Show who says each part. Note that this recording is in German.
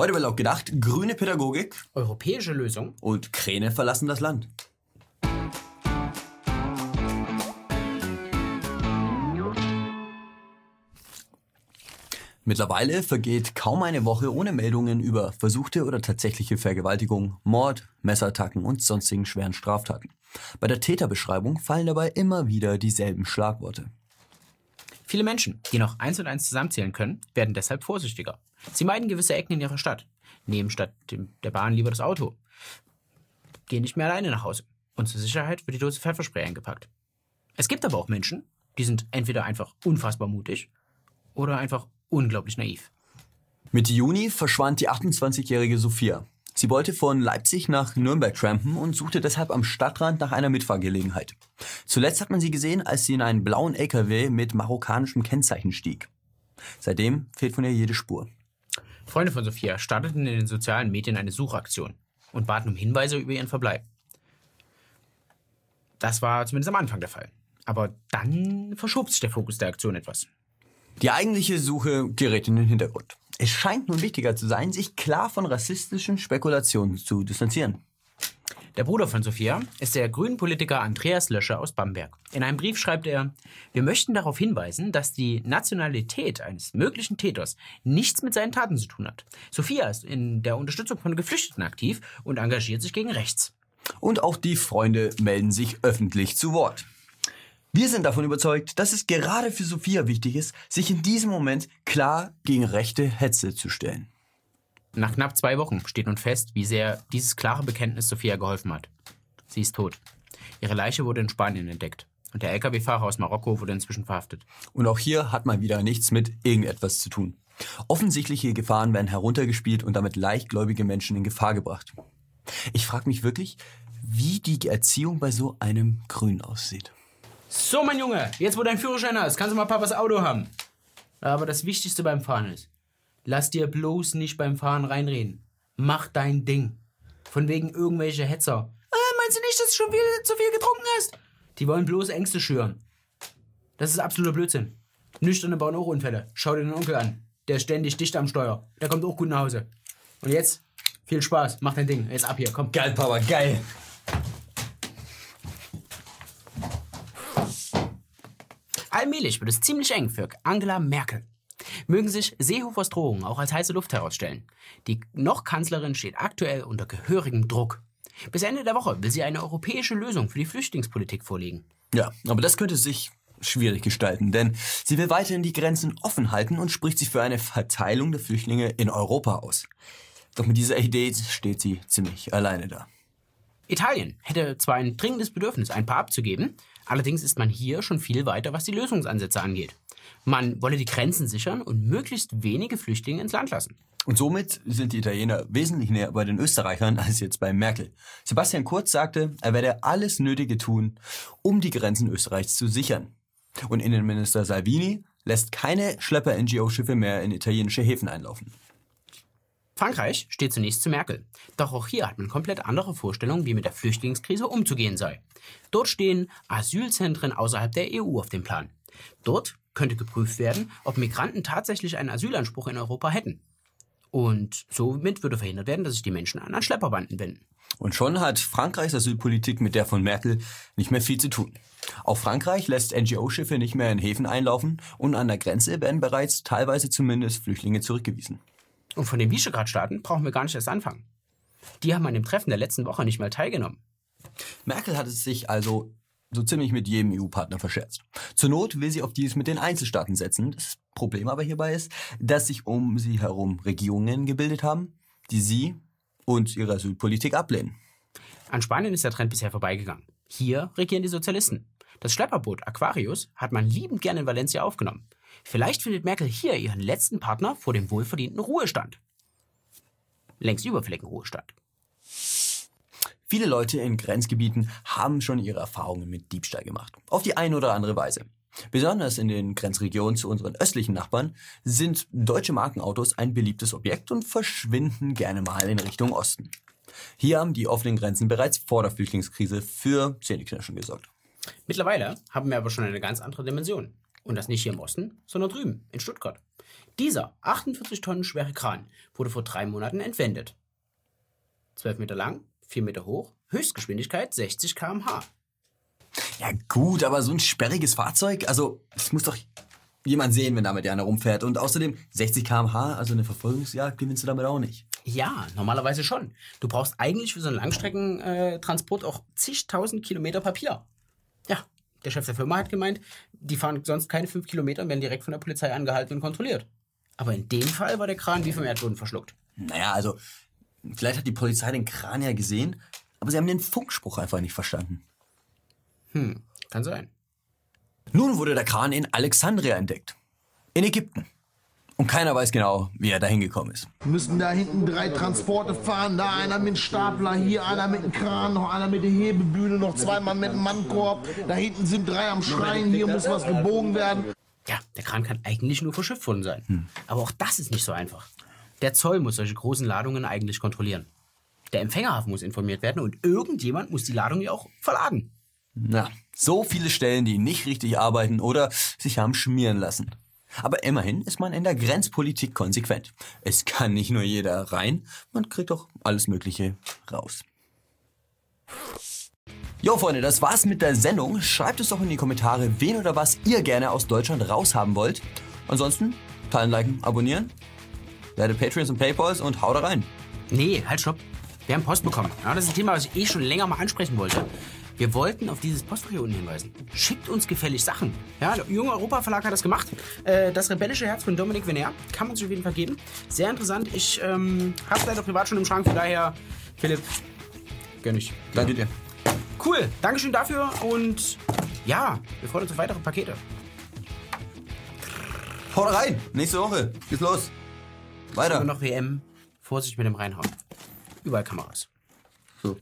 Speaker 1: Heute wird laut gedacht, grüne Pädagogik
Speaker 2: Europäische Lösung?
Speaker 1: und Kräne verlassen das Land. Mittlerweile vergeht kaum eine Woche ohne Meldungen über versuchte oder tatsächliche Vergewaltigung, Mord, Messerattacken und sonstigen schweren Straftaten. Bei der Täterbeschreibung fallen dabei immer wieder dieselben Schlagworte.
Speaker 2: Viele Menschen, die noch eins und eins zusammenzählen können, werden deshalb vorsichtiger. Sie meiden gewisse Ecken in ihrer Stadt, nehmen statt der Bahn lieber das Auto, gehen nicht mehr alleine nach Hause und zur Sicherheit wird die Dose Pfefferspray eingepackt. Es gibt aber auch Menschen, die sind entweder einfach unfassbar mutig oder einfach unglaublich naiv.
Speaker 1: Mitte Juni verschwand die 28-jährige Sophia. Sie wollte von Leipzig nach Nürnberg trampen und suchte deshalb am Stadtrand nach einer Mitfahrgelegenheit. Zuletzt hat man sie gesehen, als sie in einen blauen LKW mit marokkanischem Kennzeichen stieg. Seitdem fehlt von ihr jede Spur.
Speaker 2: Freunde von Sophia starteten in den sozialen Medien eine Suchaktion und baten um Hinweise über ihren Verbleib. Das war zumindest am Anfang der Fall. Aber dann verschob sich der Fokus der Aktion etwas.
Speaker 1: Die eigentliche Suche gerät in den Hintergrund. Es scheint nun wichtiger zu sein, sich klar von rassistischen Spekulationen zu distanzieren.
Speaker 2: Der Bruder von Sophia ist der grünen Politiker Andreas Löscher aus Bamberg. In einem Brief schreibt er, wir möchten darauf hinweisen, dass die Nationalität eines möglichen Täters nichts mit seinen Taten zu tun hat. Sophia ist in der Unterstützung von Geflüchteten aktiv und engagiert sich gegen rechts.
Speaker 1: Und auch die Freunde melden sich öffentlich zu Wort. Wir sind davon überzeugt, dass es gerade für Sophia wichtig ist, sich in diesem Moment klar gegen rechte Hetze zu stellen.
Speaker 2: Nach knapp zwei Wochen steht nun fest, wie sehr dieses klare Bekenntnis Sophia geholfen hat. Sie ist tot. Ihre Leiche wurde in Spanien entdeckt. Und der Lkw-Fahrer aus Marokko wurde inzwischen verhaftet.
Speaker 1: Und auch hier hat mal wieder nichts mit irgendetwas zu tun. Offensichtliche Gefahren werden heruntergespielt und damit leichtgläubige Menschen in Gefahr gebracht. Ich frage mich wirklich, wie die Erziehung bei so einem Grün aussieht.
Speaker 2: So, mein Junge, jetzt wo dein Führerschein hast, kannst du mal Papas Auto haben. Aber das Wichtigste beim Fahren ist, lass dir bloß nicht beim Fahren reinreden. Mach dein Ding. Von wegen irgendwelche Hetzer. Äh, meinst du nicht, dass du schon viel, zu viel getrunken hast? Die wollen bloß Ängste schüren. Das ist absoluter Blödsinn. Nüchterne bauen auch Unfälle. Schau dir den Onkel an. Der ist ständig dicht am Steuer. Der kommt auch gut nach Hause. Und jetzt, viel Spaß. Mach dein Ding. Jetzt ab hier, komm.
Speaker 1: Geil, Papa, geil.
Speaker 2: Allmählich wird es ziemlich eng für Angela Merkel. Mögen sich Seehofers Drohungen auch als heiße Luft herausstellen. Die noch Kanzlerin steht aktuell unter gehörigem Druck. Bis Ende der Woche will sie eine europäische Lösung für die Flüchtlingspolitik vorlegen.
Speaker 1: Ja, aber das könnte sich schwierig gestalten, denn sie will weiterhin die Grenzen offen halten und spricht sich für eine Verteilung der Flüchtlinge in Europa aus. Doch mit dieser Idee steht sie ziemlich alleine da.
Speaker 2: Italien hätte zwar ein dringendes Bedürfnis, ein paar abzugeben, allerdings ist man hier schon viel weiter, was die Lösungsansätze angeht. Man wolle die Grenzen sichern und möglichst wenige Flüchtlinge ins Land lassen.
Speaker 1: Und somit sind die Italiener wesentlich näher bei den Österreichern als jetzt bei Merkel. Sebastian Kurz sagte, er werde alles Nötige tun, um die Grenzen Österreichs zu sichern. Und Innenminister Salvini lässt keine Schlepper-NGO-Schiffe mehr in italienische Häfen einlaufen.
Speaker 2: Frankreich steht zunächst zu Merkel. Doch auch hier hat man komplett andere Vorstellungen, wie mit der Flüchtlingskrise umzugehen sei. Dort stehen Asylzentren außerhalb der EU auf dem Plan. Dort könnte geprüft werden, ob Migranten tatsächlich einen Asylanspruch in Europa hätten. Und somit würde verhindert werden, dass sich die Menschen an Schlepperbanden wenden.
Speaker 1: Und schon hat Frankreichs Asylpolitik mit der von Merkel nicht mehr viel zu tun. Auch Frankreich lässt NGO-Schiffe nicht mehr in Häfen einlaufen und an der Grenze werden bereits teilweise zumindest Flüchtlinge zurückgewiesen.
Speaker 2: Und von den Visegrad-Staaten brauchen wir gar nicht erst anfangen. Die haben an dem Treffen der letzten Woche nicht mal teilgenommen.
Speaker 1: Merkel hat es sich also so ziemlich mit jedem EU-Partner verscherzt. Zur Not will sie auf dies mit den Einzelstaaten setzen. Das Problem aber hierbei ist, dass sich um sie herum Regierungen gebildet haben, die sie und ihre Asylpolitik ablehnen.
Speaker 2: An Spanien ist der Trend bisher vorbeigegangen. Hier regieren die Sozialisten. Das Schlepperboot Aquarius hat man liebend gerne in Valencia aufgenommen. Vielleicht findet Merkel hier ihren letzten Partner vor dem wohlverdienten Ruhestand. Längst überfälligen Ruhestand.
Speaker 1: Viele Leute in Grenzgebieten haben schon ihre Erfahrungen mit Diebstahl gemacht. Auf die eine oder andere Weise. Besonders in den Grenzregionen zu unseren östlichen Nachbarn sind deutsche Markenautos ein beliebtes Objekt und verschwinden gerne mal in Richtung Osten. Hier haben die offenen Grenzen bereits vor der Flüchtlingskrise für Zähneknirschen gesorgt.
Speaker 2: Mittlerweile haben wir aber schon eine ganz andere Dimension. Und das nicht hier im Osten, sondern drüben, in Stuttgart. Dieser 48 Tonnen schwere Kran wurde vor drei Monaten entwendet. 12 Meter lang, 4 Meter hoch, Höchstgeschwindigkeit 60 km/h.
Speaker 1: Ja gut, aber so ein sperriges Fahrzeug, also das muss doch jemand sehen, wenn damit einer rumfährt. Und außerdem 60 km/h, also eine Verfolgungsjagd gewinnst du damit auch nicht.
Speaker 2: Ja, normalerweise schon. Du brauchst eigentlich für so einen Langstreckentransport auch zigtausend Kilometer Papier. Der Chef der Firma hat gemeint, die fahren sonst keine fünf Kilometer und werden direkt von der Polizei angehalten und kontrolliert. Aber in dem Fall war der Kran wie vom Erdboden verschluckt.
Speaker 1: Naja, also vielleicht hat die Polizei den Kran ja gesehen, aber sie haben den Funkspruch einfach nicht verstanden.
Speaker 2: Hm, kann sein.
Speaker 1: Nun wurde der Kran in Alexandria entdeckt. In Ägypten. Und keiner weiß genau, wie er da hingekommen ist.
Speaker 3: Müssen da hinten drei Transporte fahren, da einer mit dem Stapler, hier einer mit dem Kran, noch einer mit der Hebebühne, noch zweimal mit dem Mannkorb. Da hinten sind drei am Schreien, hier muss was gebogen werden.
Speaker 2: Ja, der Kran kann eigentlich nur verschifft worden sein. Aber auch das ist nicht so einfach. Der Zoll muss solche großen Ladungen eigentlich kontrollieren. Der Empfängerhafen muss informiert werden und irgendjemand muss die Ladung ja auch verladen.
Speaker 1: Na, so viele Stellen, die nicht richtig arbeiten oder sich haben schmieren lassen. Aber immerhin ist man in der Grenzpolitik konsequent. Es kann nicht nur jeder rein, man kriegt auch alles Mögliche raus. Jo Freunde, das war's mit der Sendung. Schreibt es doch in die Kommentare, wen oder was ihr gerne aus Deutschland raushaben wollt. Ansonsten teilen, liken, abonnieren. Werdet Patreons und Paypals und haut da rein.
Speaker 2: Nee, halt, stopp. Wir haben Post bekommen. Ja, das ist ein Thema, was ich eh schon länger mal ansprechen wollte. Wir wollten auf dieses Postfach unten hinweisen. Schickt uns gefällig Sachen. Ja, der Junge Europa Verlag hat das gemacht. Äh, das rebellische Herz von Dominik Venner kann man sich auf jeden Fall geben. Sehr interessant. Ich ähm, habe es leider privat schon im Schrank, von daher, Philipp, gönn ich.
Speaker 1: Danke dir.
Speaker 2: Cool, Dankeschön dafür und ja, wir freuen uns auf weitere Pakete.
Speaker 1: Haut rein! Nächste Woche. Geht's los. Weiter.
Speaker 2: Und noch WM. Vorsicht mit dem Reinhauen. Überall Kameras.
Speaker 1: So.